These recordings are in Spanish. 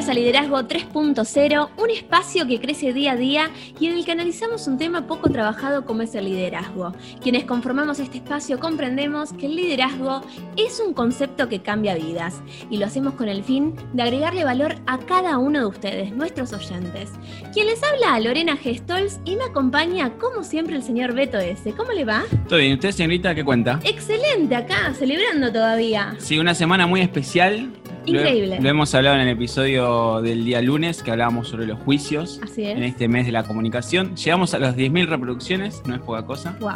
Bienvenidos a Liderazgo 3.0, un espacio que crece día a día y en el que analizamos un tema poco trabajado como es el liderazgo. Quienes conformamos este espacio comprendemos que el liderazgo es un concepto que cambia vidas y lo hacemos con el fin de agregarle valor a cada uno de ustedes, nuestros oyentes. Quien les habla, Lorena Gestols, y me acompaña como siempre el señor Beto S. ¿Cómo le va? Todo bien, ¿usted señorita qué cuenta? Excelente, acá, celebrando todavía. Sí, una semana muy especial Increíble. Lo, hemos hablado en el episodio del día lunes, que hablábamos sobre los juicios en este mes de la comunicación. Llegamos a las 10.000 reproducciones, no es poca cosa. Wow.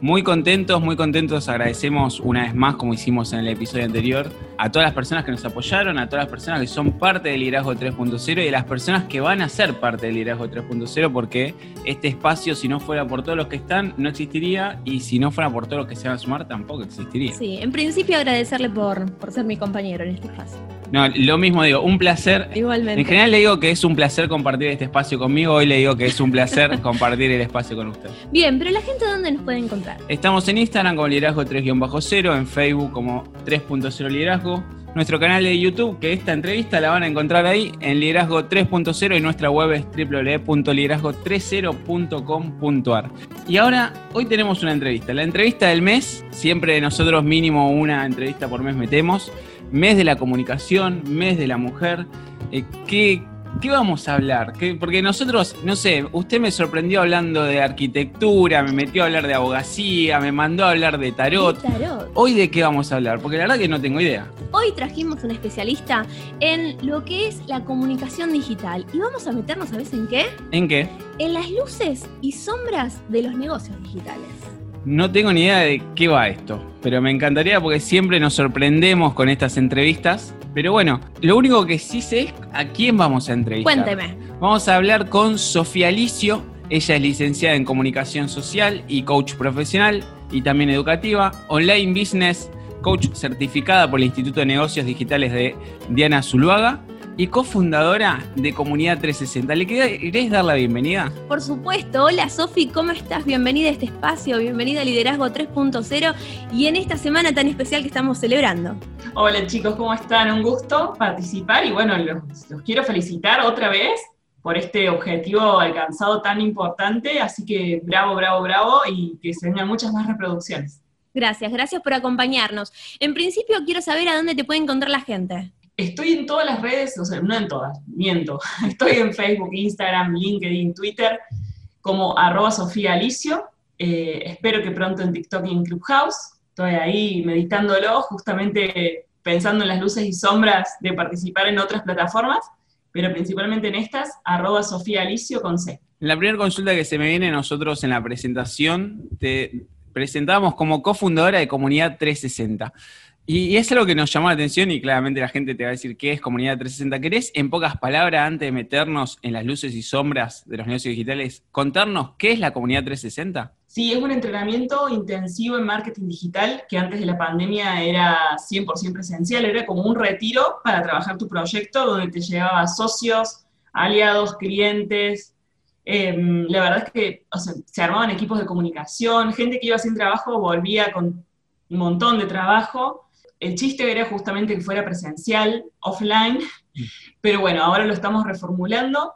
Muy contentos, muy contentos. Agradecemos una vez más, como hicimos en el episodio anterior, a todas las personas que nos apoyaron, a todas las personas que son parte del Liderazgo 3.0 y a las personas que van a ser parte del Liderazgo 3.0, porque este espacio, si no fuera por todos los que están, no existiría y si no fuera por todos los que se van a sumar, tampoco existiría. Sí, en principio agradecerle por, por ser mi compañero en este espacio. No, lo mismo digo, un placer. Igualmente. En general le digo que es un placer compartir este espacio conmigo, hoy le digo que es un placer compartir el espacio con usted. Bien, pero la gente ¿dónde nos puede encontrar? Estamos en Instagram como liderazgo 3-0, en Facebook como 3.0 liderazgo, nuestro canal de YouTube, que esta entrevista la van a encontrar ahí en liderazgo 3.0 y nuestra web es www.liderazgo30.com.ar. Y ahora, hoy tenemos una entrevista. La entrevista del mes, siempre nosotros mínimo una entrevista por mes metemos mes de la comunicación, mes de la mujer. Eh, ¿qué, vamos a hablar? porque nosotros, no sé, usted me sorprendió hablando de arquitectura, me metió a hablar de abogacía, me mandó a hablar de tarot. tarot. ¿Hoy de qué vamos a hablar? Porque la verdad que no tengo idea. Hoy trajimos un especialista en lo que es la comunicación digital. Y vamos a meternos a veces en qué? ¿En qué? En las luces y sombras de los negocios digitales. No tengo ni idea de qué va esto, pero me encantaría porque siempre nos sorprendemos con estas entrevistas. Pero bueno, lo único que sí sé es a quién vamos a entrevistar. Cuénteme. Vamos a hablar con Sofía Alicio. Ella es licenciada en comunicación social y coach profesional y también educativa, online business, coach certificada por el Instituto de Negocios Digitales de Diana Zuluaga y cofundadora de Comunidad 360. ¿Le querés dar la bienvenida? Por supuesto. Hola Sofi, ¿cómo estás? Bienvenida a este espacio, bienvenida a Liderazgo 3.0 y en esta semana tan especial que estamos celebrando. Hola chicos, ¿cómo están? Un gusto participar y bueno, los, quiero felicitar otra vez por este objetivo alcanzado tan importante, así que bravo, bravo, bravo y que se vengan muchas más reproducciones. Gracias, gracias por acompañarnos. En principio quiero saber a dónde te puede encontrar la gente. Estoy en todas las redes, o sea, no en todas, miento. Estoy en Facebook, Instagram, LinkedIn, Twitter, como arroba Sofía Alicio. Eh, espero que pronto en TikTok y en Clubhouse. Estoy ahí meditándolo, justamente pensando en las luces y sombras de participar en otras plataformas, pero principalmente en estas, arroba Sofía Alicio con C. La primera consulta que se me viene nosotros en la presentación, te presentamos como cofundadora de Comunidad 360. Y, es algo que nos llamó la atención y claramente la gente te va a decir qué es Comunidad 360. ¿Querés, en pocas palabras, antes de meternos en las luces y sombras de los negocios digitales, contarnos qué es la Comunidad 360? Sí, es un entrenamiento intensivo en marketing digital que antes de la pandemia era 100% presencial, era como un retiro para trabajar tu proyecto donde te llevaba socios, aliados, clientes. Em, la verdad es que se armaban equipos de comunicación, gente que iba sin trabajo volvía con un montón de trabajo el chiste era justamente que fuera presencial, offline, mm. pero bueno, ahora lo estamos reformulando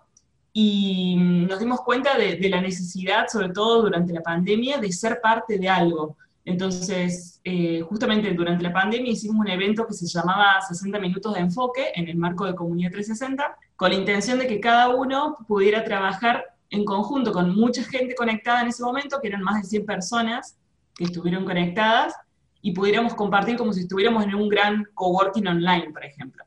y nos dimos cuenta de, la necesidad, sobre todo durante la pandemia, de ser parte de algo. Entonces, eh, justamente durante la pandemia hicimos un evento que se llamaba 60 minutos de enfoque en el marco de Comunidad 360, con la intención de que cada uno pudiera trabajar en conjunto con mucha gente conectada en ese momento, que eran más de 100 personas que estuvieron conectadas, y pudiéramos compartir como si estuviéramos en un gran coworking online, por ejemplo.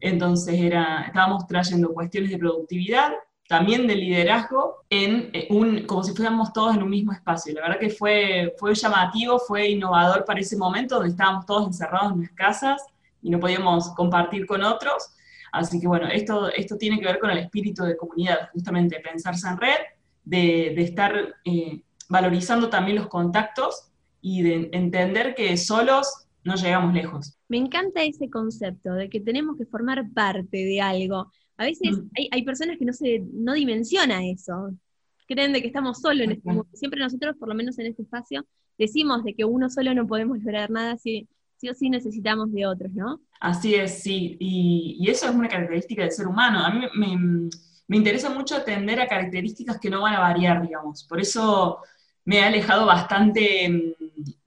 Entonces era, estábamos trayendo cuestiones de productividad, también de liderazgo, en eh, un, como si fuéramos todos en un mismo espacio. La verdad que fue, fue llamativo, fue innovador para ese momento donde estábamos todos encerrados en las casas y no podíamos compartir con otros. Así que bueno, esto, esto tiene que ver con el espíritu de comunidad, justamente pensarse en red, de, de estar eh, valorizando también los contactos y de entender que solos no llegamos lejos. Me encanta ese concepto de que tenemos que formar parte de algo. A veces mm. hay, personas que no se no dimensiona eso, creen de que estamos solos en este mundo. Siempre nosotros, por lo menos en este espacio, decimos de que uno solo no podemos lograr nada si, sí o sí necesitamos de otros, ¿no? Así es, sí. Y, eso es una característica del ser humano. A mí me, interesa mucho atender a características que no van a variar, digamos. Por eso me he alejado bastante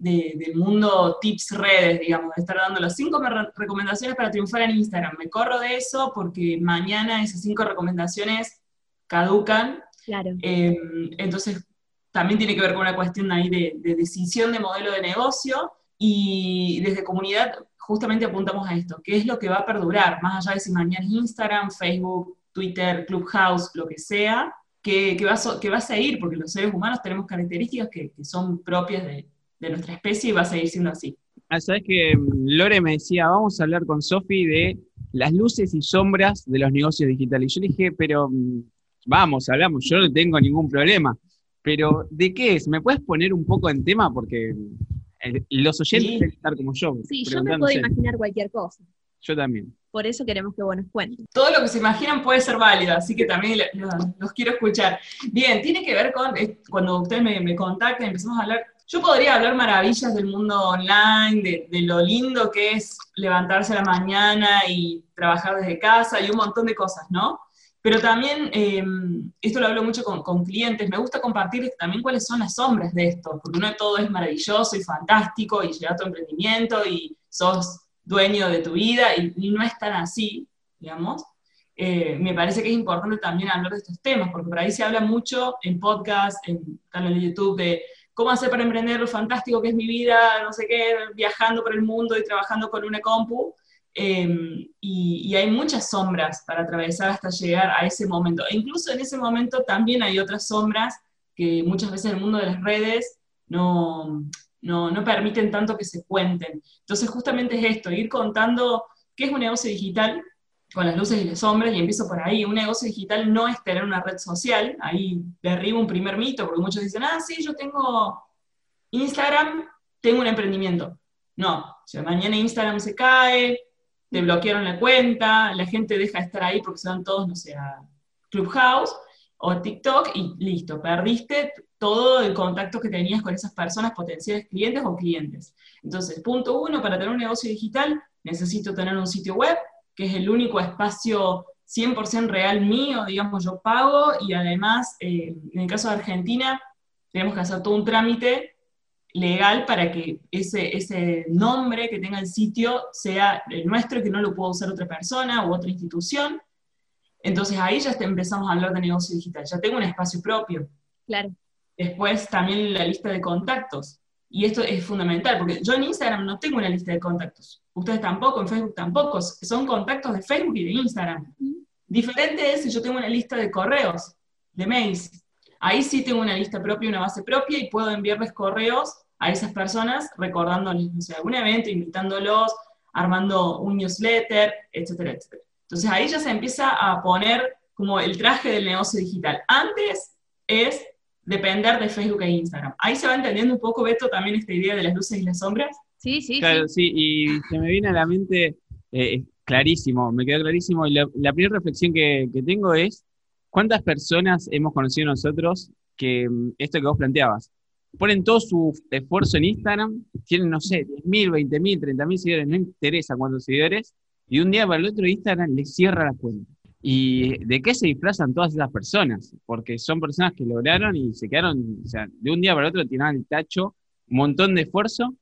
mm, del mundo tips redes, digamos, de estar dando las cinco recomendaciones para triunfar en Instagram. Me corro de eso porque mañana esas cinco recomendaciones caducan. Claro. Em, entonces, también tiene que ver con una cuestión ahí de, de decisión de modelo de negocio y desde comunidad justamente apuntamos a esto, ¿qué es lo que va a perdurar? Más allá de si mañana es Instagram, Facebook, Twitter, Clubhouse, lo que sea, que, va, a, que va a seguir, porque los seres humanos tenemos características que, son propias de, nuestra especie y va a seguir siendo así. Ah, Sabes que mm, Lore me decía, vamos a hablar con Sofi de las luces y sombras de los negocios digitales. Y yo dije, pero mm, vamos, hablamos, yo no tengo ningún problema. Pero, ¿de qué es? ¿Me puedes poner un poco en tema? Porque los oyentes sí. estar como yo. Sí, yo me puedo imaginar cualquier cosa. Yo también. Por eso queremos que vos nos cuentes. Todo lo que se imaginan puede ser válido, así que también los, quiero escuchar. Bien, tiene que ver con, cuando ustedes me, me contactan, empezamos a hablar, yo podría hablar maravillas del mundo online, de, lo lindo que es levantarse a la mañana y trabajar desde casa y un montón de cosas, ¿no? Pero también, em, esto lo hablo mucho con, clientes, me gusta compartir también cuáles son las sombras de esto, porque no todo es maravilloso y fantástico y llega a tu emprendimiento y sos dueño de tu vida y, no es tan así, digamos. Eh, me parece que es importante también hablar de estos temas, porque por ahí se habla mucho en podcast, en canal de YouTube, de cómo hacer para emprender lo fantástico que es mi vida, no sé qué, viajando por el mundo y trabajando con una compu, Em, y, hay muchas sombras para atravesar hasta llegar a ese momento. E incluso en ese momento también hay otras sombras que muchas veces en el mundo de las redes no, no, no permiten tanto que se cuenten. Entonces justamente es esto, ir contando qué es un negocio digital con las luces y las sombras, y empiezo por ahí. Un negocio digital no es tener una red social, ahí derribo un primer mito, porque muchos dicen, ah, sí, yo tengo Instagram, tengo un emprendimiento. No, o sea, mañana Instagram se cae, te bloquearon la cuenta, la gente deja de estar ahí porque se van todos, no sé, a Clubhouse o TikTok y listo, perdiste todo el contacto que tenías con esas personas, potenciales clientes o clientes. Entonces, punto uno, para tener un negocio digital necesito tener un sitio web, que es el único espacio 100% real mío, digamos, yo pago y además, eh, en el caso de Argentina, tenemos que hacer todo un trámite legal para que ese, ese nombre que tenga el sitio sea el nuestro y que no lo pueda usar otra persona u otra institución. Entonces ahí ya empezamos a hablar de negocio digital, ya tengo un espacio propio. Claro. Después también la lista de contactos. Y esto es fundamental, porque yo en Instagram no tengo una lista de contactos. Ustedes tampoco, en Facebook tampoco. Son contactos de Facebook y de Instagram. Diferente es si yo tengo una lista de correos, de mails. Ahí sí tengo una lista propia, una base propia y puedo enviarles correos a esas personas recordándoles, no sé, algún evento, invitándolos, armando un newsletter, etcétera, etcétera. Entonces ahí ya se empieza a poner como el traje del negocio digital. Antes es depender de Facebook e Instagram. Ahí se va entendiendo un poco, Beto, también esta idea de las luces y las sombras. Sí, sí. Claro, sí, y se me viene a la mente eh, clarísimo, me quedó clarísimo. Y la, primera reflexión que, que, tengo es, ¿cuántas personas hemos conocido nosotros que mm, esto que vos planteabas, ponen todo su esfuerzo en Instagram, tienen, no sé, 10.000, 20.000, 30.000 seguidores, no interesa cuántos seguidores, y de un día para el otro Instagram les cierra la cuenta. ¿Y de qué se disfrazan todas esas personas? Porque son personas que lograron y se quedaron, o sea, de un día para el otro tiraron el tacho, un montón de esfuerzo.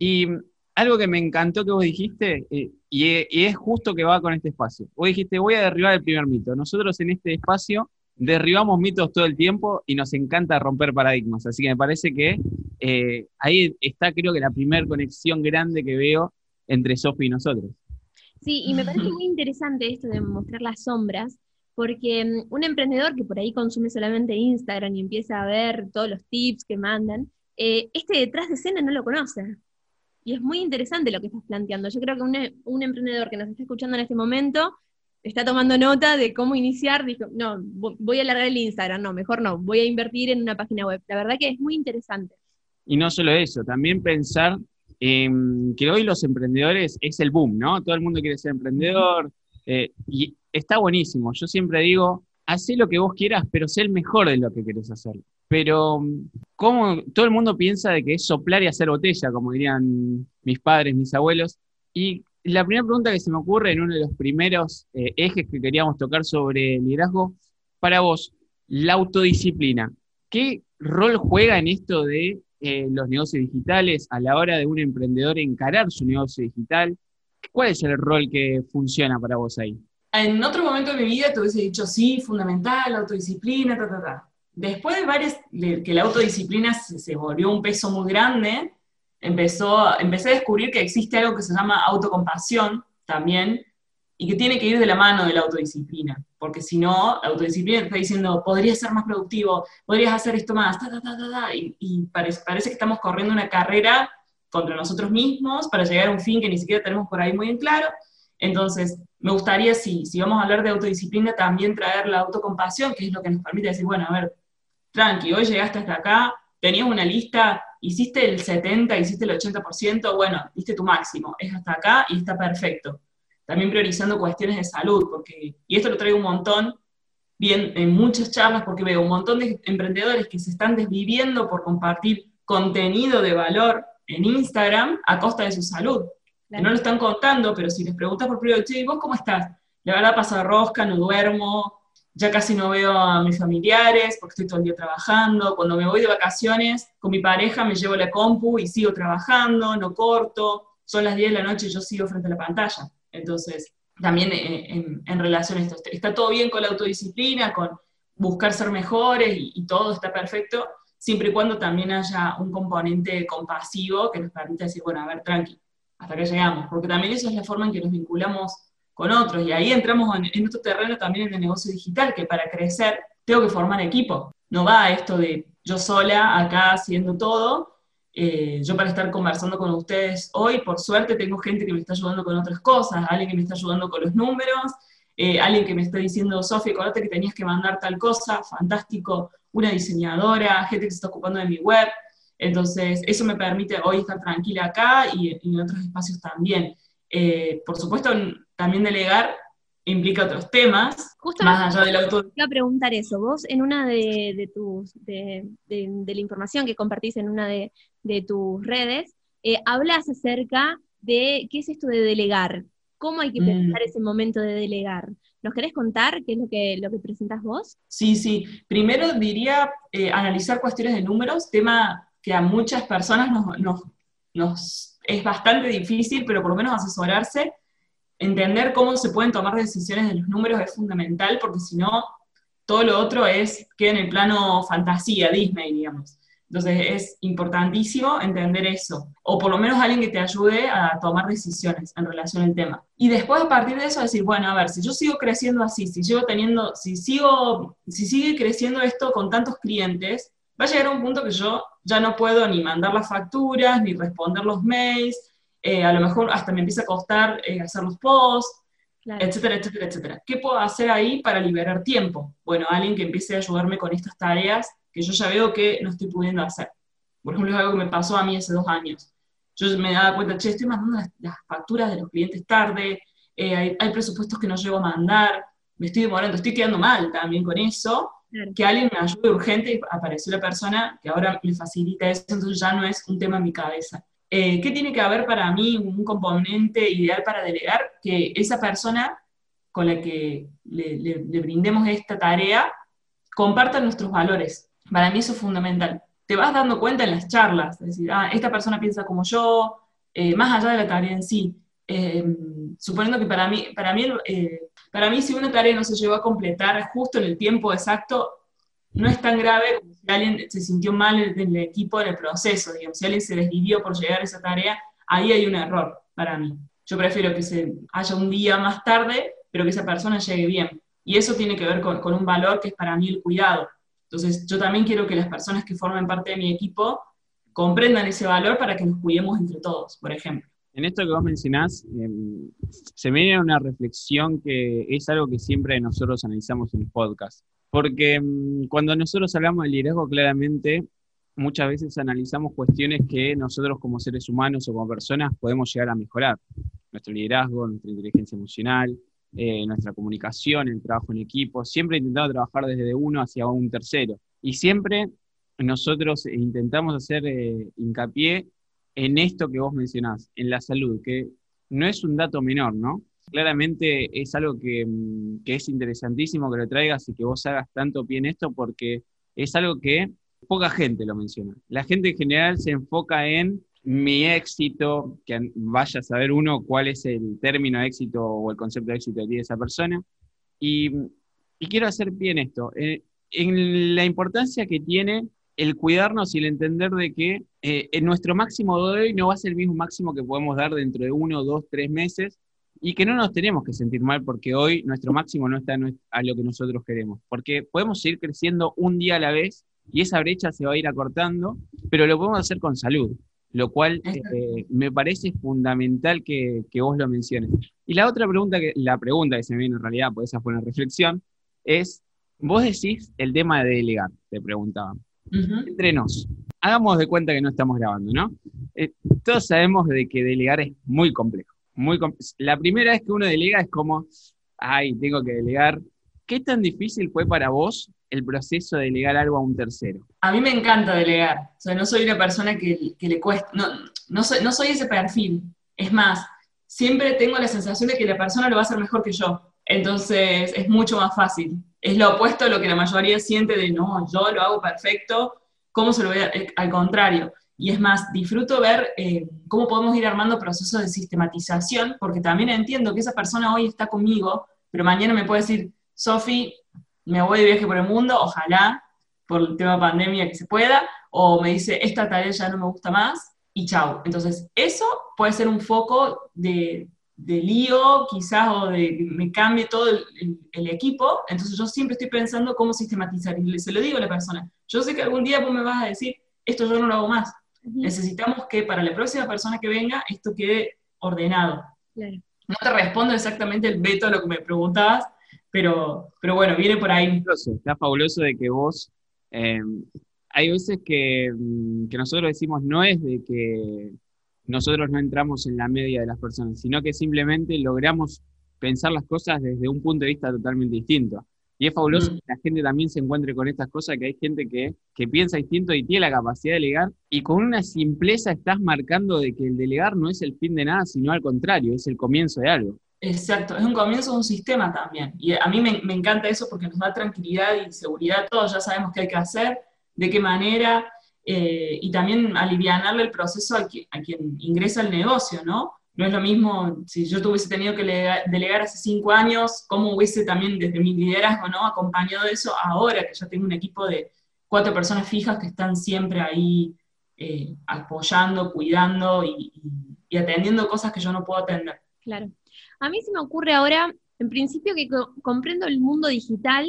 Y algo que me encantó que vos dijiste, eh, y, y es justo que va con este espacio. Vos dijiste, voy a derribar el primer mito. Nosotros en este espacio derribamos mitos todo el tiempo y nos encanta romper paradigmas. Así que me parece que eh, ahí está, creo que la primera conexión grande que veo entre Sofi y nosotros. Sí, y me parece muy interesante esto de mostrar las sombras, porque mm, un emprendedor que por ahí consume solamente Instagram y empieza a ver todos los tips que mandan, eh, este detrás de escena no lo conoce. Y es muy interesante lo que estás planteando. Yo creo que un, un emprendedor que nos está escuchando en este momento está tomando nota de cómo iniciar, dijo, no, voy a alargar el Instagram, no, mejor no, voy a invertir en una página web. La verdad que es muy interesante. Y no solo eso, también pensar que hoy los emprendedores es el boom, ¿no? Todo el mundo quiere ser emprendedor eh, y está buenísimo. Yo siempre digo, haz lo que vos quieras, pero sé el mejor de lo que querés hacer. Pero, ¿cómo todo el mundo piensa de que es soplar y hacer botella, como dirían mis padres, mis abuelos? Y la primera pregunta que se me ocurre en uno de los primeros eh, ejes que queríamos tocar sobre liderazgo, para vos, la autodisciplina. ¿Qué rol juega en esto de eh, los negocios digitales a la hora de un emprendedor encarar su negocio digital? ¿Cuál es el rol que funciona para vos ahí? En otro momento de mi vida te hubiese dicho, sí, fundamental, autodisciplina, ta, ta, ta. Después de varias, que la autodisciplina se, volvió un peso muy grande, empezó, empecé a descubrir que existe algo que se llama autocompasión también, y que tiene que ir de la mano de la autodisciplina, porque si no, la autodisciplina te está diciendo, podrías ser más productivo, podrías hacer esto más, ta, ta, ta, y, y parece, parece que estamos corriendo una carrera contra nosotros mismos para llegar a un fin que ni siquiera tenemos por ahí muy en claro. Entonces, me gustaría, si, si vamos a hablar de autodisciplina, también traer la autocompasión, que es lo que nos permite decir, bueno, a ver, tranqui, hoy llegaste hasta acá, tenías una lista, hiciste el 70, hiciste el 80%, bueno, diste tu máximo, es hasta acá y está perfecto. También priorizando cuestiones de salud, porque, y esto lo traigo un montón, bien, en muchas charlas, porque veo un montón de emprendedores que se están desviviendo por compartir contenido de valor en Instagram a costa de su salud. no lo están contando, pero si les preguntas por privado, ¿y vos cómo estás? La verdad pasa rosca, no duermo, ya casi no veo a mis familiares porque estoy todo el día trabajando. Cuando me voy de vacaciones con mi pareja me llevo la compu y sigo trabajando, no corto. Son las 10 de la noche y yo sigo frente a la pantalla. Entonces, también en, relación a esto, está todo bien con la autodisciplina, con buscar ser mejores y, y todo está perfecto, siempre y cuando también haya un componente compasivo que nos permita decir, bueno, a ver, tranqui, hasta que llegamos, porque también eso es la forma en que nos vinculamos con otros, y ahí entramos en, otro terreno también en el negocio digital, que para crecer tengo que formar equipo, no va esto de yo sola acá haciendo todo, eh, yo para estar conversando con ustedes hoy, por suerte tengo gente que me está ayudando con otras cosas, alguien que me está ayudando con los números, eh, alguien que me está diciendo, Sofía, acordate que tenías que mandar tal cosa, fantástico, una diseñadora, gente que se está ocupando de mi web. Entonces, eso me permite hoy estar tranquila acá y, en otros espacios también. Eh, por supuesto, también delegar implica otros temas, más allá del auto. Iba a preguntar eso. Vos, en una de, tus, de, la información que compartís en una de, tus redes, eh, hablas acerca de qué es esto de delegar. ¿Cómo hay que mm. pensar ese momento de delegar? ¿Nos querés contar qué es lo que, lo que presentas vos? Sí, sí. Primero diría eh, analizar cuestiones de números, tema que a muchas personas nos, nos, es bastante difícil, pero por lo menos asesorarse, entender cómo se pueden tomar decisiones de los números es fundamental, porque si no, todo lo otro es, queda en el plano fantasía, Disney, digamos. Entonces es importantísimo entender eso, o por lo menos alguien que te ayude a tomar decisiones en relación al tema. Y después a partir de eso decir, bueno, a ver, si yo sigo creciendo así, si sigo teniendo, si sigo, si sigue creciendo esto con tantos clientes, va a llegar a un punto que yo ya no puedo ni mandar las facturas, ni responder los mails, eh, a lo mejor hasta me empieza a costar eh, hacer los posts, etcétera, etcétera, etcétera. ¿Qué puedo hacer ahí para liberar tiempo? Bueno, alguien que empiece a ayudarme con estas tareas que yo ya veo que no estoy pudiendo hacer. Por ejemplo, es algo que me pasó a mí hace dos años. Yo me daba cuenta, che, estoy mandando las, facturas de los clientes tarde, eh, hay, presupuestos que no llego a mandar, me estoy demorando, estoy quedando mal también con eso, que alguien me ayude urgente y apareció la persona que ahora me facilita eso, entonces ya no es un tema en mi cabeza. Eh, ¿Qué tiene que haber para mí un componente ideal para delegar? Que esa persona con la que le, le brindemos esta tarea comparta nuestros valores, para mí eso es fundamental. Te vas dando cuenta en las charlas, es decir, ah, esta persona piensa como yo, eh, más allá de la tarea en sí. Eh, suponiendo que para mí, para mí, eh, para mí si una tarea no se llegó a completar justo en el tiempo exacto, no es tan grave como si alguien se sintió mal en el equipo en el proceso, digamos, si alguien se desvivió por llegar a esa tarea, ahí hay un error para mí. Yo prefiero que se haya un día más tarde, pero que esa persona llegue bien. Y eso tiene que ver con, con un valor que es para mí el cuidado. Entonces, yo también quiero que las personas que formen parte de mi equipo comprendan ese valor para que nos cuidemos entre todos, por ejemplo. En esto que vos mencionás, em, se me viene una reflexión que es algo que siempre nosotros analizamos en el podcast. Porque em, cuando nosotros hablamos de liderazgo, claramente muchas veces analizamos cuestiones que nosotros como seres humanos o como personas podemos llegar a mejorar. Nuestro liderazgo, nuestra inteligencia emocional, eh, nuestra comunicación, el trabajo en equipo, siempre intentando trabajar desde uno hacia un tercero. Y siempre nosotros intentamos hacer eh, hincapié en esto que vos mencionás, en la salud, que no es un dato menor, ¿no? Claramente es algo que, mm, que es interesantísimo que lo traigas y que vos hagas tanto pie en esto porque es algo que poca gente lo menciona. La gente en general se enfoca en mi éxito, que vaya a saber uno cuál es el término de éxito o el concepto de éxito que tiene esa persona. Y, quiero hacer bien esto, eh, en la importancia que tiene el cuidarnos y el entender de que eh, en nuestro máximo de hoy no va a ser el mismo máximo que podemos dar dentro de uno, dos, tres meses y que no nos tenemos que sentir mal porque hoy nuestro máximo no está a lo que nosotros queremos, porque podemos seguir creciendo un día a la vez y esa brecha se va a ir acortando, pero lo podemos hacer con salud lo cual eh, me parece fundamental que, vos lo menciones. Y la otra pregunta, que, la pregunta que se me viene en realidad, pues esa fue una reflexión, es, vos decís el tema de delegar, te preguntaba. Entre nos, hagamos de cuenta que no estamos grabando, ¿no? Eh, todos sabemos de que delegar es muy complejo. Muy la primera vez que uno delega es como, ay, tengo que delegar. ¿Qué tan difícil fue para vos el proceso de delegar algo a un tercero? A mí me encanta delegar. O sea, no soy una persona que, le cuesta, no, no, soy, no soy ese perfil. Es más, siempre tengo la sensación de que la persona lo va a hacer mejor que yo. Entonces es mucho más fácil. Es lo opuesto a lo que la mayoría siente de no, yo lo hago perfecto, ¿cómo se lo voy a, eh, Al contrario. Y es más, disfruto ver eh, cómo podemos ir armando procesos de sistematización, porque también entiendo que esa persona hoy está conmigo, pero mañana me puede decir, Sofi, me voy de viaje por el mundo, ojalá, por el tema pandemia que se pueda, o me dice, esta tarea ya no me gusta más, y chao. Entonces, eso puede ser un foco de, lío, quizás, o de que me cambie todo el, equipo. Entonces, yo siempre estoy pensando cómo sistematizar, y se lo digo a la persona. Yo sé que algún día vos me vas a decir, esto yo no lo hago más. Necesitamos que para la próxima persona que venga, esto quede ordenado. No te respondo exactamente el veto a lo que me preguntabas, pero, pero bueno, viene por ahí. Está fabuloso de que vos, em, hay veces que, mm, que nosotros decimos no es de que nosotros no entramos en la media de las personas, sino que simplemente logramos pensar las cosas desde un punto de vista totalmente distinto. Y es fabuloso mm. que la gente también se encuentre con estas cosas, que hay gente que, que, piensa distinto y tiene la capacidad de delegar, y con una simpleza estás marcando de que el delegar no es el fin de nada, sino al contrario, es el comienzo de algo. Exacto, es un comienzo de un sistema también. Y a mí me, encanta eso porque nos da tranquilidad y seguridad. Todos ya sabemos qué hay que hacer, de qué manera, eh, y también alivianarle el proceso a, quien ingresa al negocio, ¿no? No es lo mismo si yo tuviese tenido que delegar hace cinco años, cómo hubiese también desde mi liderazgo, ¿no? Acompañado eso ahora que ya tengo un equipo de cuatro personas fijas que están siempre ahí eh, apoyando, cuidando y atendiendo cosas que yo no puedo atender. Claro. A mí se me ocurre ahora, en principio, que comprendo el mundo digital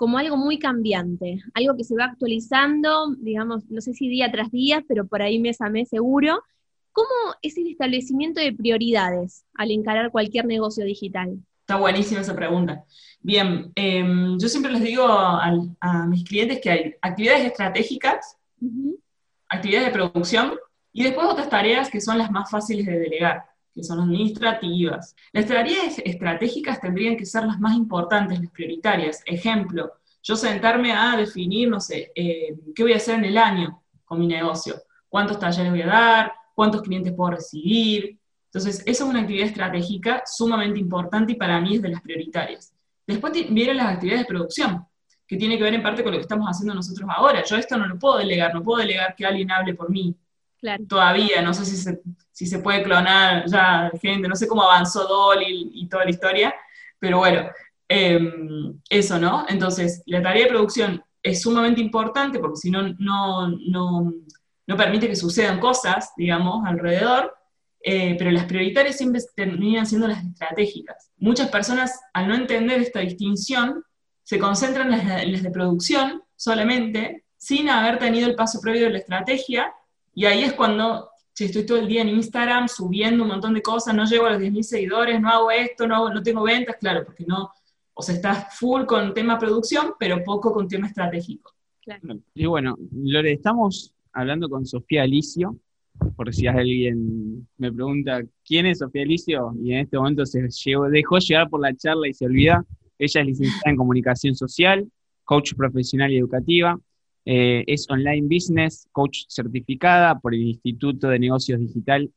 como algo muy cambiante, algo que se va actualizando, digamos, no sé si día tras día, pero por ahí mes a mes seguro. ¿Cómo es el establecimiento de prioridades al encarar cualquier negocio digital? Está buenísima esa pregunta. Bien, em, yo siempre les digo a, mis clientes que hay actividades estratégicas, actividades de producción y después otras tareas que son las más fáciles de delegar son administrativas. Las tareas estratégicas tendrían que ser las más importantes, las prioritarias. Ejemplo, yo sentarme a definir, no sé, eh, qué voy a hacer en el año con mi negocio, cuántos talleres voy a dar, cuántos clientes puedo recibir. Entonces, esa es una actividad estratégica sumamente importante y para mí es de las prioritarias. Después vienen las actividades de producción, que tiene que ver en parte con lo que estamos haciendo nosotros ahora. Yo esto no lo puedo delegar, no puedo delegar que alguien hable por mí. Todavía, no sé si se, si se puede clonar ya gente, no sé cómo avanzó Dolly y, toda la historia, pero bueno, em, eso, ¿no? Entonces, la tarea de producción es sumamente importante porque si no, no, no, permite que sucedan cosas, digamos, alrededor, eh, pero las prioritarias siempre terminan siendo las estratégicas. Muchas personas, al no entender esta distinción, se concentran en las de producción solamente, sin haber tenido el paso previo de la estrategia y ahí es cuando, si estoy todo el día en Instagram subiendo un montón de cosas, no llego a los 10.000 seguidores, no hago esto, no, no tengo ventas, claro, porque no, o sea, estás full con tema producción, pero poco con tema estratégico. Y bueno, Lore, estamos hablando con Sofía Alicio, por si alguien me pregunta quién es Sofía Alicio, y en este momento se dejó llevar por la charla y se olvida, ella es licenciada en comunicación social, coach profesional y educativa, eh, es online business, coach certificada por el Instituto de Negocios Digital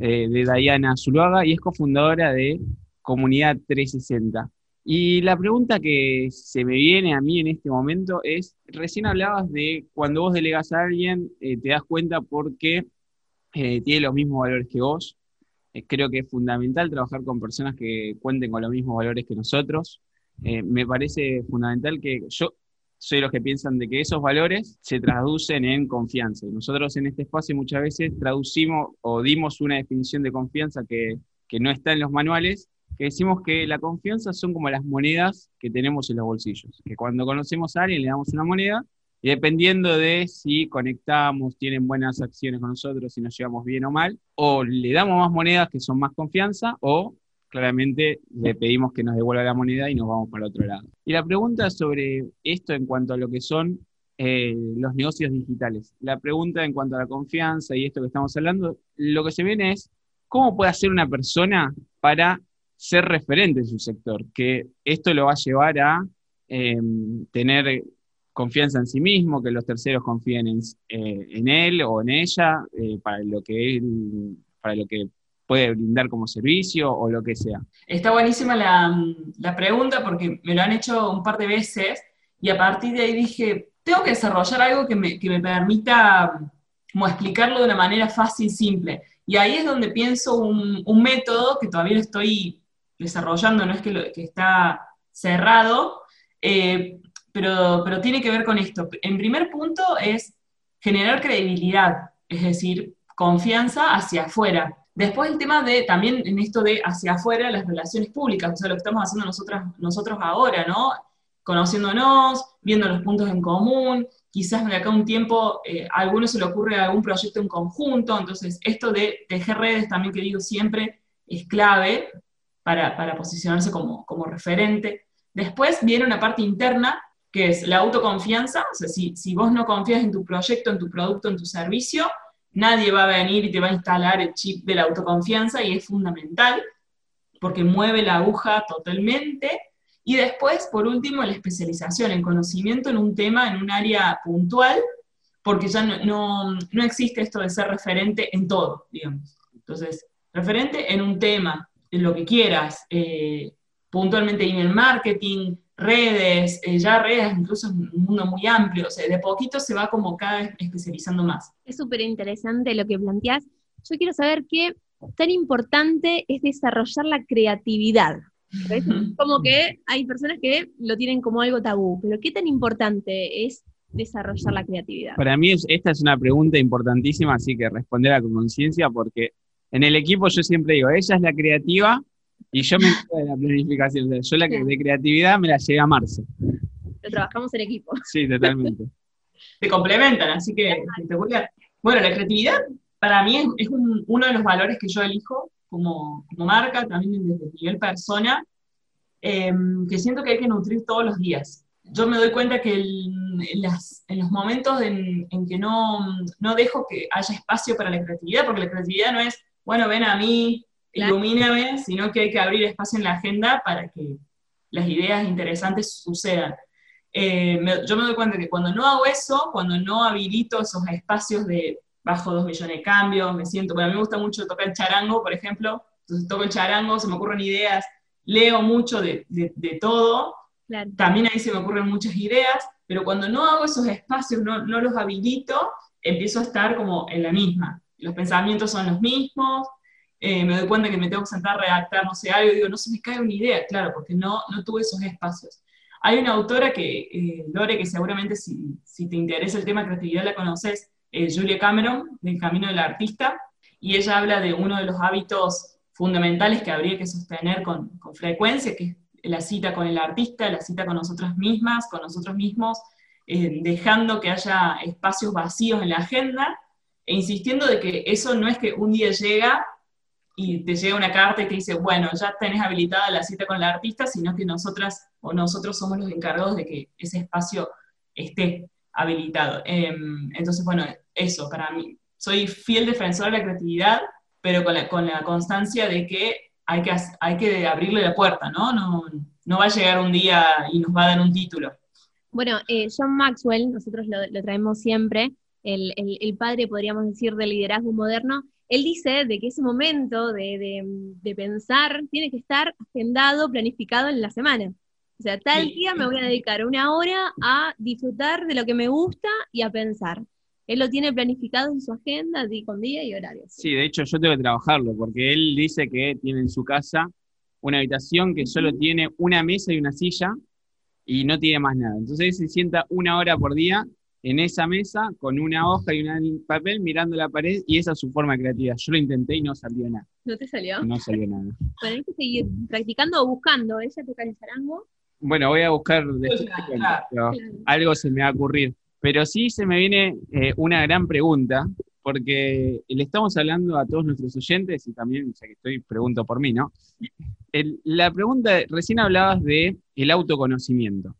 eh, de Diana Zuluaga y es cofundadora de Comunidad 360. Y la pregunta que se me viene a mí en este momento es, recién hablabas de cuando vos delegas a alguien, eh, te das cuenta porque tiene los mismos valores que vos. Creo que es fundamental trabajar con personas que cuenten con los mismos valores que nosotros. me parece fundamental que yo soy los que piensan de que esos valores se traducen en confianza. Y nosotros en este espacio muchas veces traducimos o dimos una definición de confianza que, que no está en los manuales que decimos que la confianza son como las monedas que tenemos en los bolsillos, que cuando conocemos a alguien le damos una moneda y dependiendo de si conectamos, tienen buenas acciones con nosotros, si nos llevamos bien o mal, o le damos más monedas que son más confianza, o claramente le pedimos que nos devuelva la moneda y nos vamos para otro lado. Y la pregunta sobre esto en cuanto a lo que son eh, los negocios digitales. La pregunta en cuanto a la confianza y esto que estamos hablando, lo que se viene es, ¿cómo puede hacer una persona para ser referente en su sector, que esto lo va a llevar a em, tener confianza en sí mismo, que los terceros confíen en, eh, él o en ella eh, para lo que para lo que puede brindar como servicio o lo que sea. Está buenísima la, pregunta porque me lo han hecho un par de veces y a partir de ahí dije, tengo que desarrollar algo que me, permita como explicarlo de una manera fácil, simple. Y ahí es donde pienso un, un método que todavía lo estoy desarrollando, no es que, lo, que está cerrado, eh, pero, pero tiene que ver con esto. En primer punto es generar credibilidad, es decir, confianza hacia afuera. Después el tema de, también en esto de hacia afuera, las relaciones públicas, o sea, lo que estamos haciendo nosotros, nosotros ahora, ¿no? Conociéndonos, viendo los puntos en común, quizás de acá un tiempo eh, a algunos se le ocurre algún proyecto en conjunto, entonces esto de tejer redes también que digo siempre es clave, para, posicionarse como, referente. Después viene una parte interna, que es la autoconfianza, o sea, si, si vos no confías en tu proyecto, en tu producto, en tu servicio, nadie va a venir y te va a instalar el chip de la autoconfianza y es fundamental porque mueve la aguja totalmente. Y después, por último, la especialización, el conocimiento en un tema, en un área puntual, porque ya no, no existe esto de ser referente en todo, digamos. Entonces, referente en un tema, lo que quieras, eh, puntualmente email marketing, redes, eh, ya redes, incluso en un mundo muy amplio, o sea, de poquito se va como cada vez especializando más. Es súper interesante lo que planteás. Yo quiero saber qué tan importante es desarrollar la creatividad. Como que hay personas que lo tienen como algo tabú, pero ¿qué tan importante es desarrollar la creatividad? Para mí esta es una pregunta importantísima, así que responderla con conciencia porque en el equipo yo siempre digo, ella es la creativa y yo me encargo de la planificación. yo la de creatividad me la llevé a marzo. Lo trabajamos en equipo. Sí, totalmente. Se complementan, así que Bueno, la creatividad para mí es, uno de los valores que yo elijo como, marca, también desde el nivel persona, em, que siento que hay que nutrir todos los días. Yo me doy cuenta que en, los momentos en, en que no, no, dejo que haya espacio para la creatividad, porque la creatividad no es bueno, ven a mí, ilumíname, sino que hay que abrir espacio en la agenda para que las ideas interesantes sucedan. Eh, yo me doy cuenta que cuando no hago eso, cuando no habilito esos espacios de bajo dos millones de cambios, me siento, bueno, a mí me gusta mucho tocar el charango, por ejemplo, entonces toco el charango, se me ocurren ideas, leo mucho de, todo, también ahí se me ocurren muchas ideas, pero cuando no hago esos espacios, no, no los habilito, empiezo a estar como en la misma. Los pensamientos son los mismos, eh, me doy cuenta que me tengo que sentar a redactar, no sé, algo, y digo, no se me cae una idea, claro, porque no, no tuve esos espacios. Hay una autora que, eh, Lore, que seguramente si, si, te interesa el tema creatividad la conoces, eh, Julia Cameron, del Camino del Artista, y ella habla de uno de los hábitos fundamentales que habría que sostener con, con frecuencia, que es la cita con el artista, la cita con nosotras mismas, con nosotros mismos, dejando que haya espacios vacíos en la agenda e insistiendo de que eso no es que un día llega y te llega una carta y te dice, bueno, ya tenés habilitada la cita con la artista, sino que nosotras o nosotros somos los encargados de que ese espacio esté habilitado. Em, entonces, bueno, eso para mí, soy fiel defensor de la creatividad, pero con la, con la constancia de que hay que, hay que abrirle la puerta, ¿no? ¿no? No va a llegar un día y nos va a dar un título. Bueno, eh, John Maxwell, nosotros lo, traemos siempre, el, el, padre, podríamos decir, del liderazgo moderno, él dice de que ese momento de, de, pensar tiene que estar agendado, planificado en la semana. O sea, tal día me voy a dedicar una hora a disfrutar de lo que me gusta y a pensar. Él lo tiene planificado en su agenda, con día y horario. Sí, de hecho yo tengo que trabajarlo, porque él dice que tiene en su casa una habitación que solo tiene una mesa y una silla y no tiene más nada. Entonces él se sienta una hora por día en esa mesa con una hoja y un papel mirando la pared y esa es su forma creativa. Yo lo intenté y no salió nada. ¿No te salió? No salió nada. Bueno, hay que seguir practicando o buscando. ¿Ella toca el zarango? Bueno, voy a buscar después, algo se me va a ocurrir. Pero sí se me viene eh, una gran pregunta, porque le estamos hablando a todos nuestros oyentes y también, ya que estoy, pregunto por mí, ¿no? la pregunta, recién hablabas de el autoconocimiento,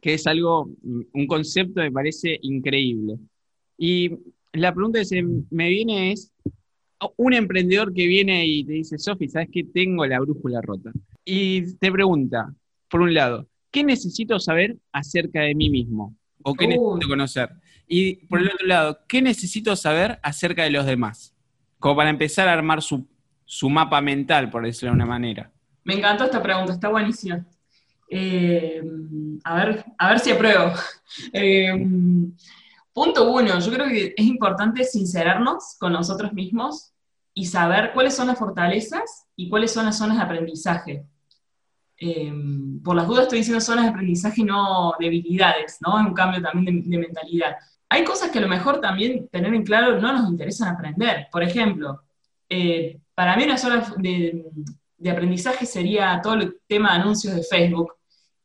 que es algo, un concepto que me parece increíble. Y la pregunta que se me viene es, un emprendedor que viene y te dice, Sofi, ¿sabes que tengo la brújula rota? Y te pregunta, por un lado, ¿qué necesito saber acerca de mí mismo? ¿O qué necesito conocer? Y por el otro lado, ¿qué necesito saber acerca de los demás? Como para empezar a armar su, mapa mental, por decirlo de una manera. Me encantó esta pregunta, está buenísima. Eh, a, ver, a ver si apruebo. Eh, punto uno, yo creo que es importante sincerarnos con nosotros mismos y saber cuáles son las fortalezas y cuáles son las zonas de aprendizaje. Em, por las dudas estoy diciendo zonas de aprendizaje y no debilidades, ¿no? Es un cambio también de, mentalidad. Hay cosas que a lo mejor también tener en claro no nos interesan aprender. Por ejemplo, eh, para mí una zona de, de, aprendizaje sería todo el tema de anuncios de Facebook.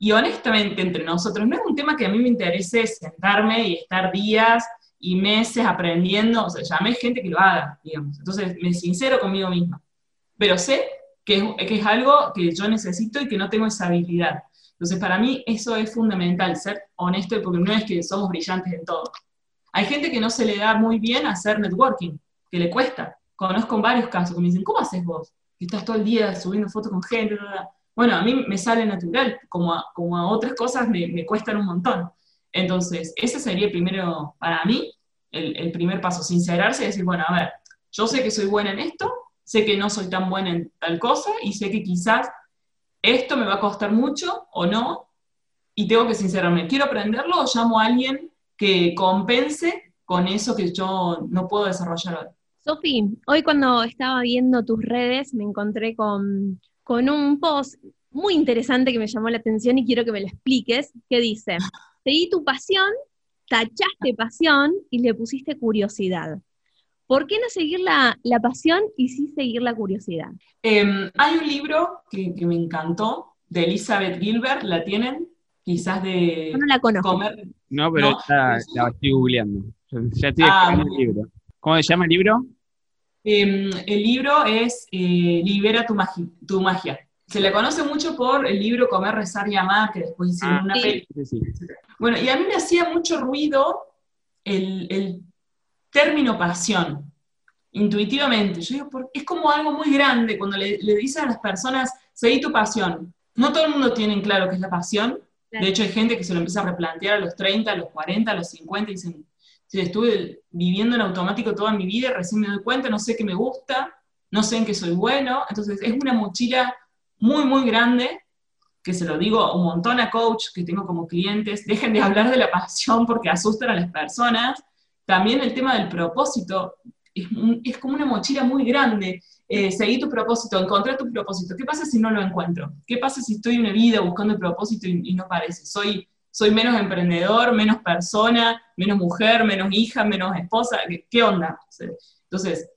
Y honestamente, entre nosotros, no es un tema que a mí me interese sentarme y estar días y meses aprendiendo. O sea, llamé gente que lo haga, digamos. Entonces, me sincero conmigo misma. Pero sé que es, algo que yo necesito y que no tengo esa habilidad. Entonces, para mí eso es fundamental, ser honesto, porque no es que somos brillantes en todo. Hay gente que no se le da muy bien hacer networking, que le cuesta. Conozco varios casos que me dicen, ¿cómo haces vos? Que estás todo el día subiendo fotos con gente. Bueno, a mí me sale natural, como a, como otras cosas me, me cuestan un montón. Entonces, ese sería primero, para mí, el, el primer paso, sincerarse y decir, bueno, a ver, yo sé que soy buena en esto, sé que no soy tan buena en tal cosa y sé que quizás esto me va a costar mucho o no, y tengo que sincerarme, ¿quiero aprenderlo o llamo a alguien que compense con eso que yo no puedo desarrollar hoy? Sofi, hoy cuando estaba viendo tus redes me encontré con, con un post muy interesante que me llamó la atención y quiero que me lo expliques, que dice, seguí tu pasión, tachaste pasión y le pusiste curiosidad. ¿Por qué no seguir la, pasión y sí seguir la curiosidad? Em, hay un libro que, me encantó, de Elizabeth Gilbert, ¿la tienen? Quizás de... no la conozco. No, pero la estoy googleando. Ya estoy ah, el libro. ¿Cómo se llama el libro? Em, el libro es eh, Libera tu, tu, magia. Se le conoce mucho por el libro Comer, Rezar y Amar, que después hicieron ah, una sí. Bueno, y a mí me hacía mucho ruido el, el término pasión, intuitivamente. Yo digo, es como algo muy grande cuando le, le dicen a las personas, seguí tu pasión. No todo el mundo tiene en claro qué es la pasión. De hecho, hay gente que se lo empieza a replantear a los 30, a los 40, a los 50 y dicen, estuve viviendo en automático toda mi vida, recién me doy cuenta, no sé qué me gusta, no sé en qué soy bueno. Entonces, es una mochila muy, muy grande que se lo digo un montón a coach que tengo como clientes, dejen de hablar de la pasión porque asustan a las personas también el tema del propósito es, como una mochila muy grande. Eh, seguir tu propósito, encontrar tu propósito. ¿Qué pasa si no lo encuentro? ¿Qué pasa si estoy una vida buscando el propósito y, no parece? Soy, soy menos emprendedor, menos persona, menos mujer, menos hija, menos esposa. ¿Qué, onda? Entonces,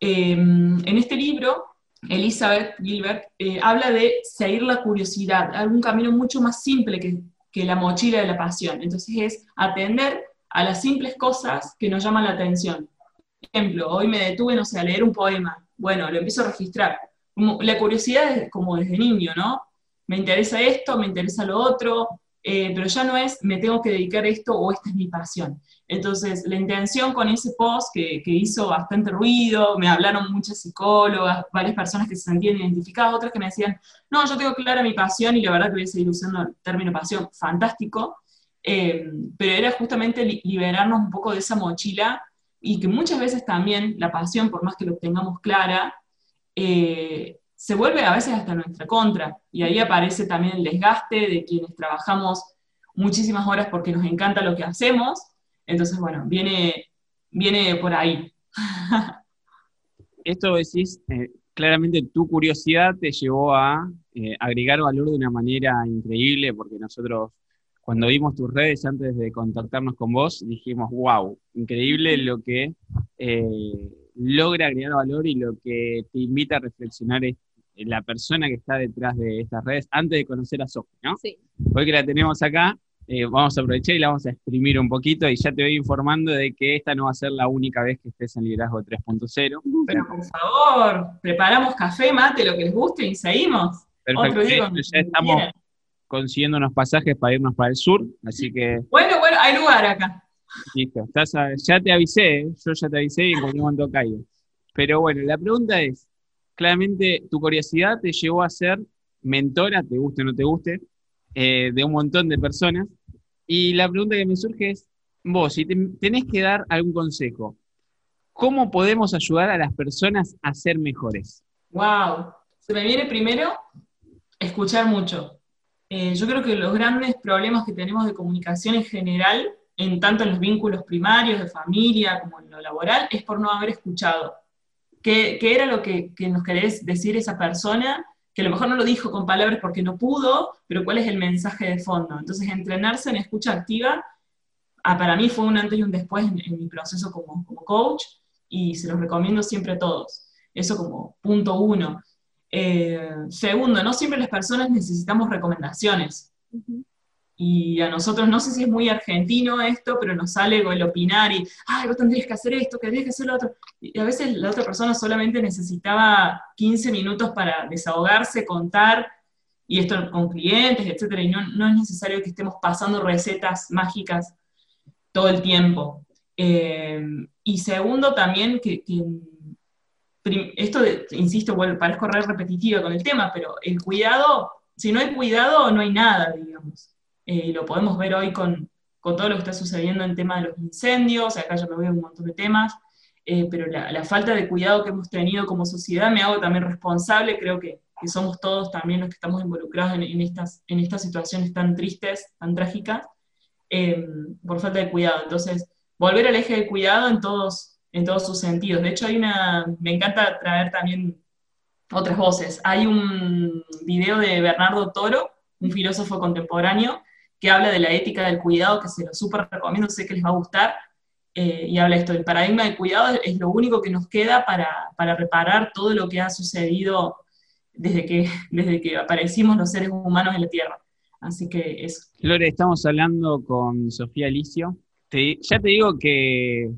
em, en este libro, Elizabeth Gilbert eh, habla de seguir la curiosidad, algún camino mucho más simple que, la mochila de la pasión. Entonces es atender a las simples cosas que nos llaman la atención. Por ejemplo, hoy me detuve, no sé, a leer un poema. Bueno, lo empiezo a registrar. la curiosidad es como desde niño, ¿no? Me interesa esto, me interesa lo otro, eh, pero ya no es me tengo que dedicar a esto o esta es mi pasión. Entonces, la intención con ese post que, hizo bastante ruido, me hablaron muchas psicólogas, varias personas que se sentían identificadas, otras que me decían, no, yo tengo clara mi pasión y la verdad que voy a seguir usando el término pasión, fantástico, eh, pero era justamente liberarnos un poco de esa mochila y que muchas veces también la pasión, por más que lo tengamos clara, eh, se vuelve a veces hasta nuestra contra. Y ahí aparece también el desgaste de quienes trabajamos muchísimas horas porque nos encanta lo que hacemos entonces, bueno, viene, viene por ahí. Esto decís, eh, claramente tu curiosidad te llevó a eh, agregar valor de una manera increíble, porque nosotros cuando vimos tus redes antes de contactarnos con vos, dijimos, wow, increíble lo que eh, logra agregar valor y lo que te invita a reflexionar la persona que está detrás de estas redes antes de conocer a Sofía, ¿no? Sí. Hoy que la tenemos acá, eh, vamos a aprovechar y la vamos a exprimir un poquito y ya te voy informando de que esta no va a ser la única vez que estés en Liderazgo 3.0. Pero por favor, preparamos café, mate, lo que les guste y seguimos. Perfecto, ya estamos consiguiendo unos pasajes para irnos para el sur, así que... Bueno, bueno, hay lugar acá. Listo, ya te avisé, yo ya te avisé y en cualquier momento caigo. Pero bueno, la pregunta es, claramente tu curiosidad te llevó a ser mentora, te guste o no te guste, eh, de un montón de personas y la pregunta que me surge es, vos, si tenés que dar algún consejo, ¿cómo podemos ayudar a las personas a ser mejores? Wow, se me viene primero escuchar mucho. Eh, yo creo que los grandes problemas que tenemos de comunicación en general, en tanto en los vínculos primarios, de familia, como en lo laboral, es por no haber escuchado. ¿Qué, era lo que, que, nos querés decir esa persona que a lo mejor no lo dijo con palabras porque no pudo, pero cuál es el mensaje de fondo. Entonces, entrenarse en escucha activa, ah, para mí fue un antes y un después en, mi proceso como, coach, y se los recomiendo siempre a todos. Eso como punto uno. Eh, segundo, no siempre las personas necesitamos recomendaciones. Y a nosotros, no sé si es muy argentino esto, pero nos sale el opinar y, ay, vos tendrías que hacer esto, que tendrías que hacer lo otro. Y a veces la otra persona solamente necesitaba 15 minutos para desahogarse, contar, y esto con clientes, etcétera, y no, no es necesario que estemos pasando recetas mágicas todo el tiempo. Eh, y segundo, también que, esto, insisto, bueno, parezco re repetitiva con el tema, pero el cuidado, si no hay cuidado, no hay nada, digamos. Eh, lo podemos ver hoy con, todo lo que está sucediendo en tema de los incendios, acá yo me voy a un montón de temas, eh, pero la, falta de cuidado que hemos tenido como sociedad me hago también responsable, creo que, somos todos también los que estamos involucrados en, estas, en estas situaciones tan tristes, tan trágicas, eh, por falta de cuidado. Entonces, volver al eje de cuidado en todos, en todos sus sentidos. De hecho, hay una, me encanta traer también otras voces. Hay un video de Bernardo Toro, un filósofo contemporáneo, que habla de la ética del cuidado, que se lo súper recomiendo, sé que les va a gustar, eh, y habla esto, el paradigma del cuidado es lo único que nos queda para, para, reparar todo lo que ha sucedido desde que, desde que aparecimos los seres humanos en la Tierra. Así que eso. Lore, estamos hablando con Sofía Alicio. ya te digo que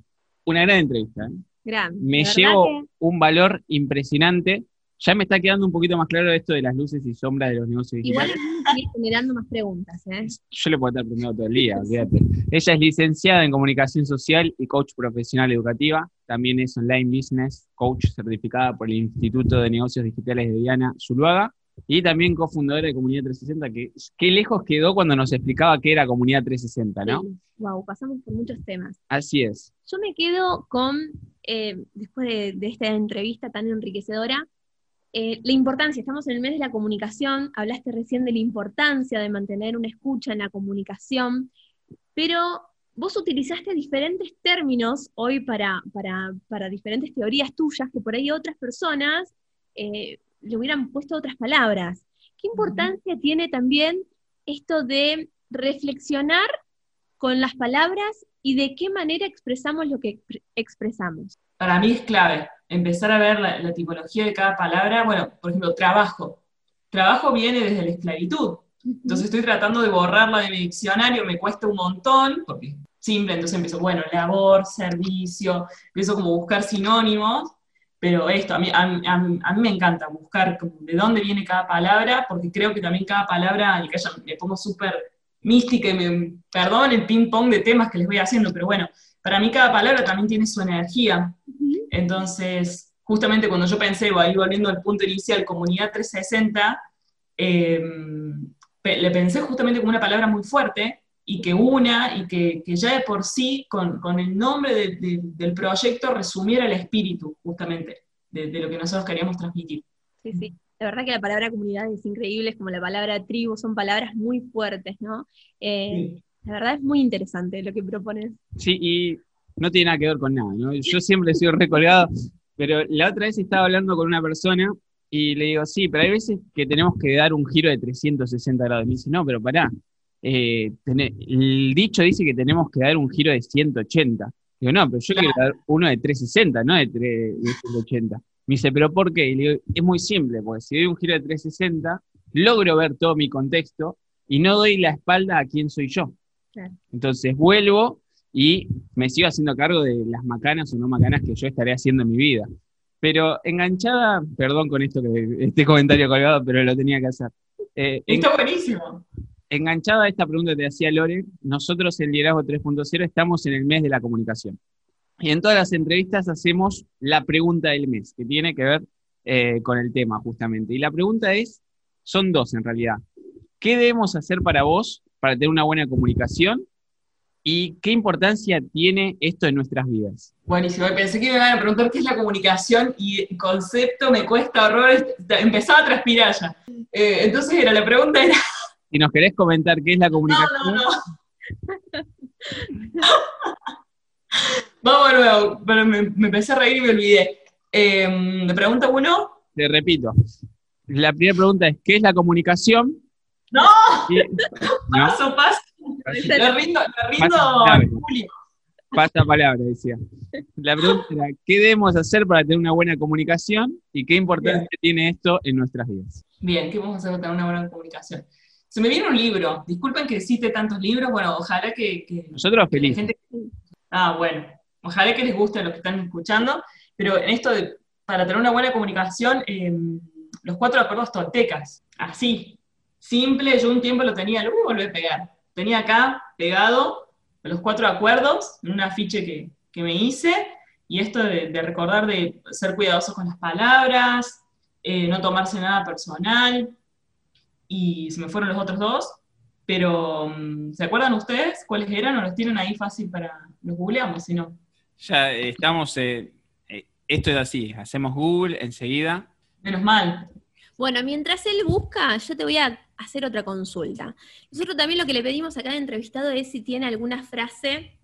una gran entrevista. ¿eh? Me llevo un valor impresionante ya me está quedando un poquito más claro esto de las luces y sombras de los negocios digitales. Igual generando más preguntas, ¿eh? Yo le puedo estar preguntando todo el día, fíjate. Ella es licenciada en comunicación social y coach profesional educativa. También es online business coach certificada por el Instituto de Negocios Digitales de Diana Zuluaga. Y también cofundadora de Comunidad 360, que qué lejos quedó cuando nos explicaba qué era Comunidad 360, ¿no? Wow, pasamos por muchos temas. Así es. Yo me quedo con, eh, después de esta entrevista tan enriquecedora, eh, la importancia, estamos en el mes de la comunicación, hablaste recién de la importancia de mantener una escucha en la comunicación, pero vos utilizaste diferentes términos hoy para, para, diferentes teorías tuyas que por ahí otras personas eh, le hubieran puesto otras palabras. ¿Qué importancia tiene también esto de reflexionar con las palabras y de qué manera expresamos lo que expresamos? Para mí es clave empezar a ver la, tipología de cada palabra. Bueno, por ejemplo, trabajo. Trabajo viene desde la esclavitud. Entonces estoy tratando de borrarla de mi diccionario, me cuesta un montón, porque es simple, entonces empiezo, bueno, labor, servicio, empiezo como a buscar sinónimos, pero esto, a mí, a, mí me encanta buscar de dónde viene cada palabra, porque creo que también cada palabra, y que me pongo súper mística y me, perdón el ping pong de temas que les voy haciendo, pero bueno, para mí cada palabra también tiene su energía. Entonces, justamente cuando yo pensé, ahí volviendo al punto inicial, comunidad 360, em, le pensé justamente como una palabra muy fuerte y que una y que, ya de por sí, con, el nombre del proyecto, resumiera el espíritu justamente de, lo que nosotros queríamos transmitir. Sí, sí. La verdad que la palabra comunidad es increíble, es como la palabra tribu, son palabras muy fuertes, ¿no? Eh, la verdad es muy interesante lo que propones. Sí, y no tiene nada que ver con nada, ¿no? Yo siempre he sido recolgado, pero la otra vez estaba hablando con una persona y le digo, sí, pero hay veces que tenemos que dar un giro de 360 grados. Me dice, no, pero pará, eh, el dicho dice que tenemos que dar un giro de 180. Digo, no, pero yo quiero dar uno de 360, no de, 180. Me dice, ¿pero por qué? Y le digo, es muy simple, porque si doy un giro de 360, logro ver todo mi contexto y no doy la espalda a quién soy yo. Entonces vuelvo y me sigo haciendo cargo de las macanas o no macanas que yo estaré haciendo en mi vida. Pero enganchada, perdón con esto que este comentario colgado, pero lo tenía que hacer. Eh, Está buenísimo. Enganchada a esta pregunta que te hacía Lore, nosotros en Liderazgo 3.0 estamos en el mes de la comunicación. Y en todas las entrevistas hacemos la pregunta del mes, que tiene que ver eh, con el tema justamente. Y la pregunta es, son dos en realidad. ¿Qué debemos hacer para vos para tener una buena comunicación? ¿Y qué importancia tiene esto en nuestras vidas? Buenísimo, pensé que me iban a preguntar qué es la comunicación y el concepto me cuesta horror, empezaba a transpirar ya. Eh, entonces era, la pregunta era... Si nos querés comentar qué es la comunicación... No, no, no. Vamos nuevo, pero me, empecé a reír y me olvidé. Eh, ¿Me pregunta uno? Te repito. La primera pregunta es, ¿qué es la comunicación? ¡No! Paso, paso. Le rindo, le rindo. Pasa palabra, decía. La pregunta era, ¿qué debemos hacer para tener una buena comunicación y qué importancia tiene esto en nuestras vidas? Bien, ¿qué vamos a hacer para tener una buena comunicación? Se me viene un libro, disculpen que existe tantos libros, bueno, ojalá que... Nosotros felices. Ah, bueno, ojalá que les guste a los que están escuchando, pero en esto de, para tener una buena comunicación, em, los cuatro acuerdos toltecas, así, simple, yo un tiempo lo tenía, lo voy a volver a pegar, tenía acá pegado los cuatro acuerdos en un afiche que, me hice, y esto de, recordar de ser cuidadoso con las palabras, eh, no tomarse nada personal, y se me fueron los otros dos, pero mm, ¿se acuerdan ustedes cuáles eran o los tienen ahí fácil para los googleamos, si no? Ya estamos, eh, eh, esto es así, hacemos Google enseguida. Menos mal. Bueno, mientras él busca, yo te voy a hacer otra consulta. Nosotros también lo que le pedimos a cada entrevistado es si tiene alguna frase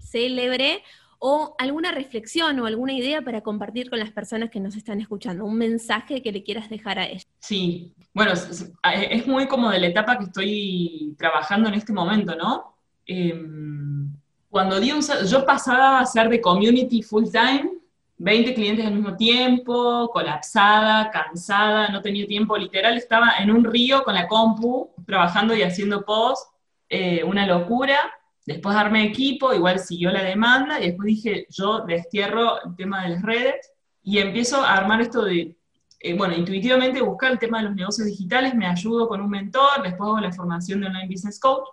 célebre o alguna reflexión o alguna idea para compartir con las personas que nos están escuchando, un mensaje que le quieras dejar a ellos. Sí, bueno, es, muy como de la etapa que estoy trabajando en este momento, ¿no? Em, cuando di un, yo pasaba a ser de community full time, 20 clientes al mismo tiempo, colapsada, cansada, no tenía tiempo, literal estaba en un río con la compu, trabajando y haciendo post, eh, una locura, Después armé equipo, igual siguió la demanda, y después dije, yo destierro el tema de las redes y empiezo a armar esto de, eh, bueno, intuitivamente buscar el tema de los negocios digitales, me ayudo con un mentor, después hago la formación de Online Business Coach,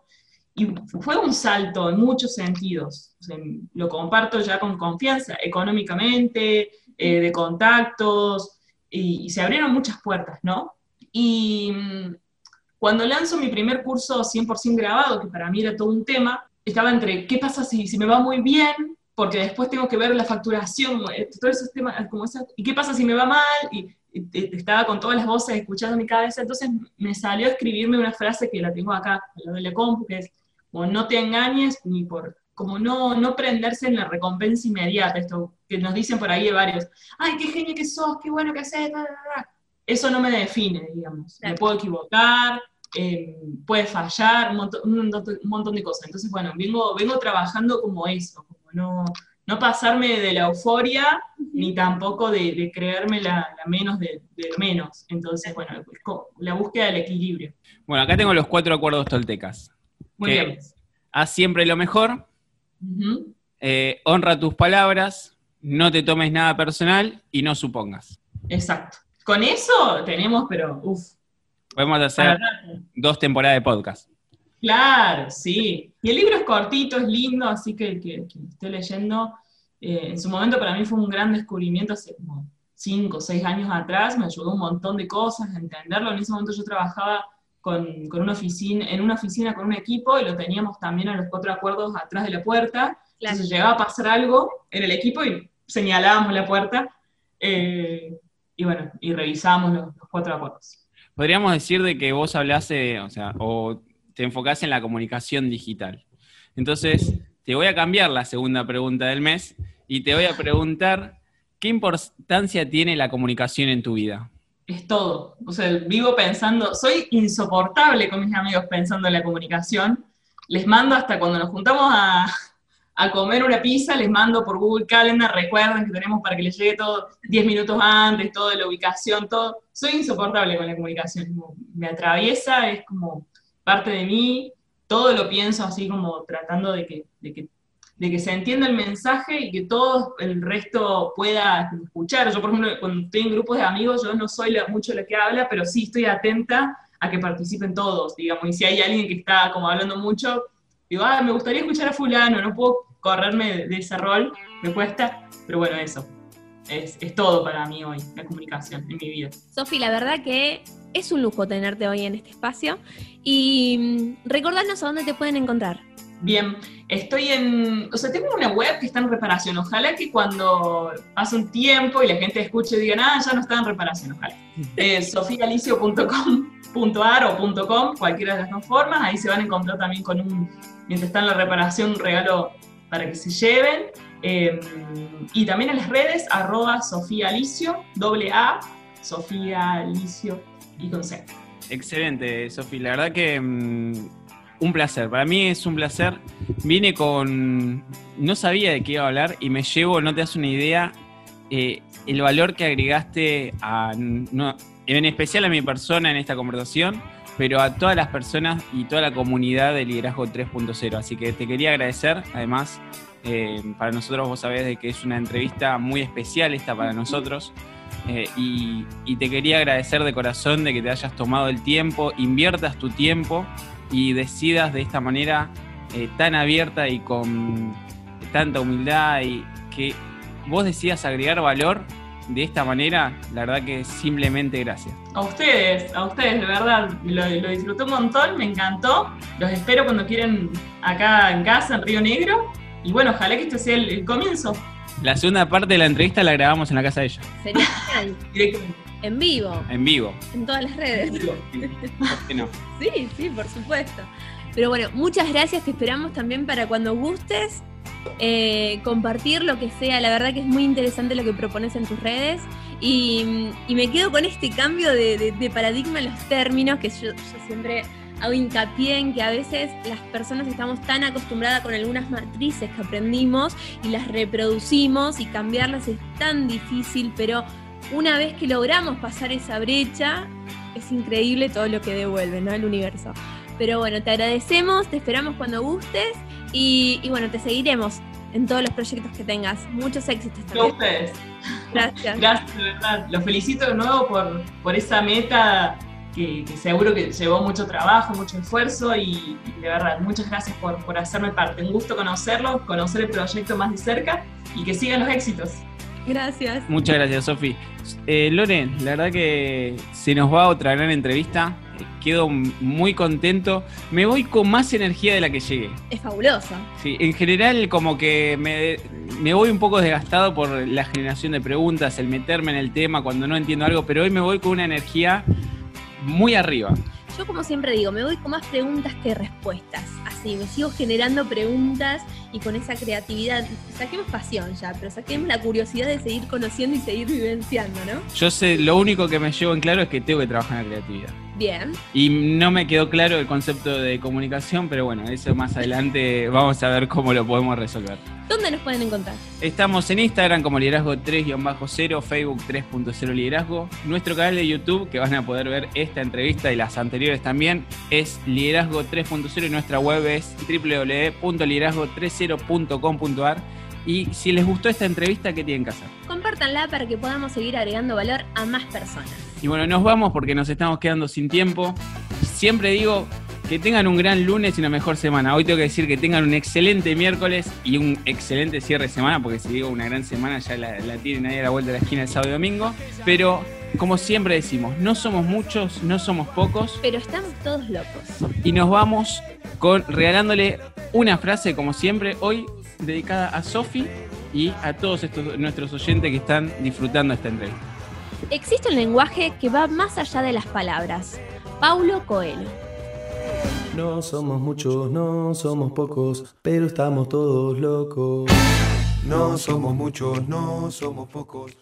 y fue un salto en muchos sentidos. lo comparto ya con confianza, económicamente, eh, de contactos, y, y, se abrieron muchas puertas, ¿no? Y mm, cuando lanzo mi primer curso 100% grabado, que para mí era todo un tema, estaba entre qué pasa si, si me va muy bien, porque después tengo que ver la facturación, eh, todo ese tema, como esa, y qué pasa si me va mal, y, estaba con todas las voces escuchando mi cabeza, entonces me salió a escribirme una frase que la tengo acá, de la compu, que es, como no te engañes, ni por, como no, no prenderse en la recompensa inmediata, esto que nos dicen por ahí de varios, ay, qué genio que sos, qué bueno que haces, eso no me define, digamos, me puedo equivocar, eh, puede fallar, un montón, de cosas. Entonces, bueno, vengo, vengo trabajando como eso, como no, no pasarme de la euforia, ni tampoco de, creerme la, menos de, menos. Entonces, bueno, la búsqueda del equilibrio. Bueno, acá tengo los cuatro acuerdos toltecas. Muy bien. Haz siempre lo mejor, eh, honra tus palabras, no te tomes nada personal y no supongas. Exacto. Con eso tenemos, pero uff, Podemos hacer dos temporadas de podcast. Claro, sí. Y el libro es cortito, es lindo, así que el que, estoy leyendo, eh, en su momento para mí fue un gran descubrimiento hace como cinco o seis años atrás, me ayudó un montón de cosas a entenderlo. En ese momento yo trabajaba con, con, una oficina, en una oficina con un equipo y lo teníamos también a los cuatro acuerdos atrás de la puerta. Entonces llegaba a pasar algo en el equipo y señalábamos la puerta eh, y bueno, y revisábamos los, cuatro acuerdos. Podríamos decir de que vos hablás, o sea, o te enfocás en la comunicación digital. Entonces, te voy a cambiar la segunda pregunta del mes y te voy a preguntar, ¿qué importancia tiene la comunicación en tu vida? Es todo. O sea, vivo pensando, soy insoportable con mis amigos pensando en la comunicación. Les mando hasta cuando nos juntamos a, a comer una pizza, les mando por Google Calendar, recuerden que tenemos para que les llegue todo 10 minutos antes, toda la ubicación, todo. Soy insoportable con la comunicación, me atraviesa, es como parte de mí, todo lo pienso así como tratando de que, de que, de que se entienda el mensaje y que todo el resto pueda escuchar. Yo, por ejemplo, cuando estoy en grupos de amigos, yo no soy mucho la que habla, pero sí estoy atenta a que participen todos, digamos, y si hay alguien que está como hablando mucho, digo, ah, me gustaría escuchar a fulano, no puedo correrme de, ese rol, me cuesta, pero bueno, eso. Es, es, todo para mí hoy, la comunicación en mi vida. Sofi, la verdad que es un lujo tenerte hoy en este espacio y mm, recordarnos a dónde te pueden encontrar. Bien, estoy en, o sea, tengo una web que está en reparación. Ojalá que cuando pase un tiempo y la gente escuche digan, ah, ya no está en reparación, ojalá. Eh, sofialicio.com.ar o .com, cualquiera de las dos formas. Ahí se van a encontrar también con un, mientras está en la reparación, un regalo para que se lleven. Em, y también en las redes, arroba Sofía Alicio, doble A, Sofía Alicio y con C. Excelente, Sofía. La verdad que mm, un placer. Para mí es un placer. Vine con. No sabía de qué iba a hablar y me llevo, no te das una idea, eh, el valor que agregaste a. en especial a mi persona en esta conversación pero a todas las personas y toda la comunidad de Liderazgo 3.0. Así que te quería agradecer, además, eh, para nosotros vos sabés de que es una entrevista muy especial esta para nosotros. Eh, y, te quería agradecer de corazón de que te hayas tomado el tiempo, inviertas tu tiempo y decidas de esta manera eh, tan abierta y con tanta humildad y que vos decidas agregar valor de esta manera, la verdad que simplemente gracias. A ustedes, a ustedes, de verdad, lo, disfruté un montón, me encantó. Los espero cuando quieren acá en casa, en Río Negro. Y bueno, ojalá que este sea el, comienzo. La segunda parte de la entrevista la grabamos en la casa de ella. Sería genial. en vivo. En vivo. En todas las redes. ¿Por qué no? Sí, sí, por supuesto. Pero bueno, muchas gracias, te esperamos también para cuando gustes eh, compartir lo que sea. La verdad que es muy interesante lo que propones en tus redes. Y, me quedo con este cambio de, paradigma en los términos, que yo, siempre hago hincapié en que a veces las personas estamos tan acostumbradas con algunas matrices que aprendimos y las reproducimos y cambiarlas es tan difícil, pero una vez que logramos pasar esa brecha, es increíble todo lo que devuelve, ¿no? El universo. Pero bueno, te agradecemos, te esperamos cuando gustes y, bueno, te seguiremos en todos los proyectos que tengas. Muchos éxitos también. A ustedes. Gracias. Gracias, de verdad. Los felicito de nuevo por, por esa meta que, seguro que llevó mucho trabajo, mucho esfuerzo y, de verdad, muchas gracias por, por hacerme parte. Un gusto conocerlos, conocer el proyecto más de cerca y que sigan los éxitos. Gracias. Muchas gracias, Sofi. Eh, Loren, la verdad que se nos va otra gran entrevista quedo muy contento. Me voy con más energía de la que llegué. Es fabuloso. Sí, en general como que me, me voy un poco desgastado por la generación de preguntas, el meterme en el tema cuando no entiendo algo, pero hoy me voy con una energía muy arriba. Yo como siempre digo, me voy con más preguntas que respuestas. Así, me sigo generando preguntas y con esa creatividad. Saquemos pasión ya, pero saquemos la curiosidad de seguir conociendo y seguir vivenciando, ¿no? Yo sé, lo único que me llevo en claro es que tengo que trabajar en la creatividad. Bien. Y no me quedó claro el concepto de comunicación, pero bueno, eso más adelante vamos a ver cómo lo podemos resolver. ¿Dónde nos pueden encontrar? Estamos en Instagram como liderazgo 3-0, Facebook 3.0 liderazgo. Nuestro canal de YouTube, que van a poder ver esta entrevista y las anteriores también, es liderazgo 3.0 y nuestra web es www.liderazgo30.com.ar. Y si les gustó esta entrevista, ¿qué tienen que hacer? Compártanla para que podamos seguir agregando valor a más personas. Y bueno, nos vamos porque nos estamos quedando sin tiempo. Siempre digo, Que tengan un gran lunes y una mejor semana. Hoy tengo que decir que tengan un excelente miércoles y un excelente cierre de semana, porque si digo una gran semana ya la, la tienen ahí a la vuelta de la esquina el sábado y domingo. Pero como siempre decimos, no somos muchos, no somos pocos. Pero estamos todos locos. Y nos vamos con regalándole una frase, como siempre, hoy dedicada a Sofi y a todos estos nuestros oyentes que están disfrutando esta entrevista. Existe un lenguaje que va más allá de las palabras. Paulo Coelho. No somos muchos, no somos pocos, pero estamos todos locos. No somos muchos, no somos pocos,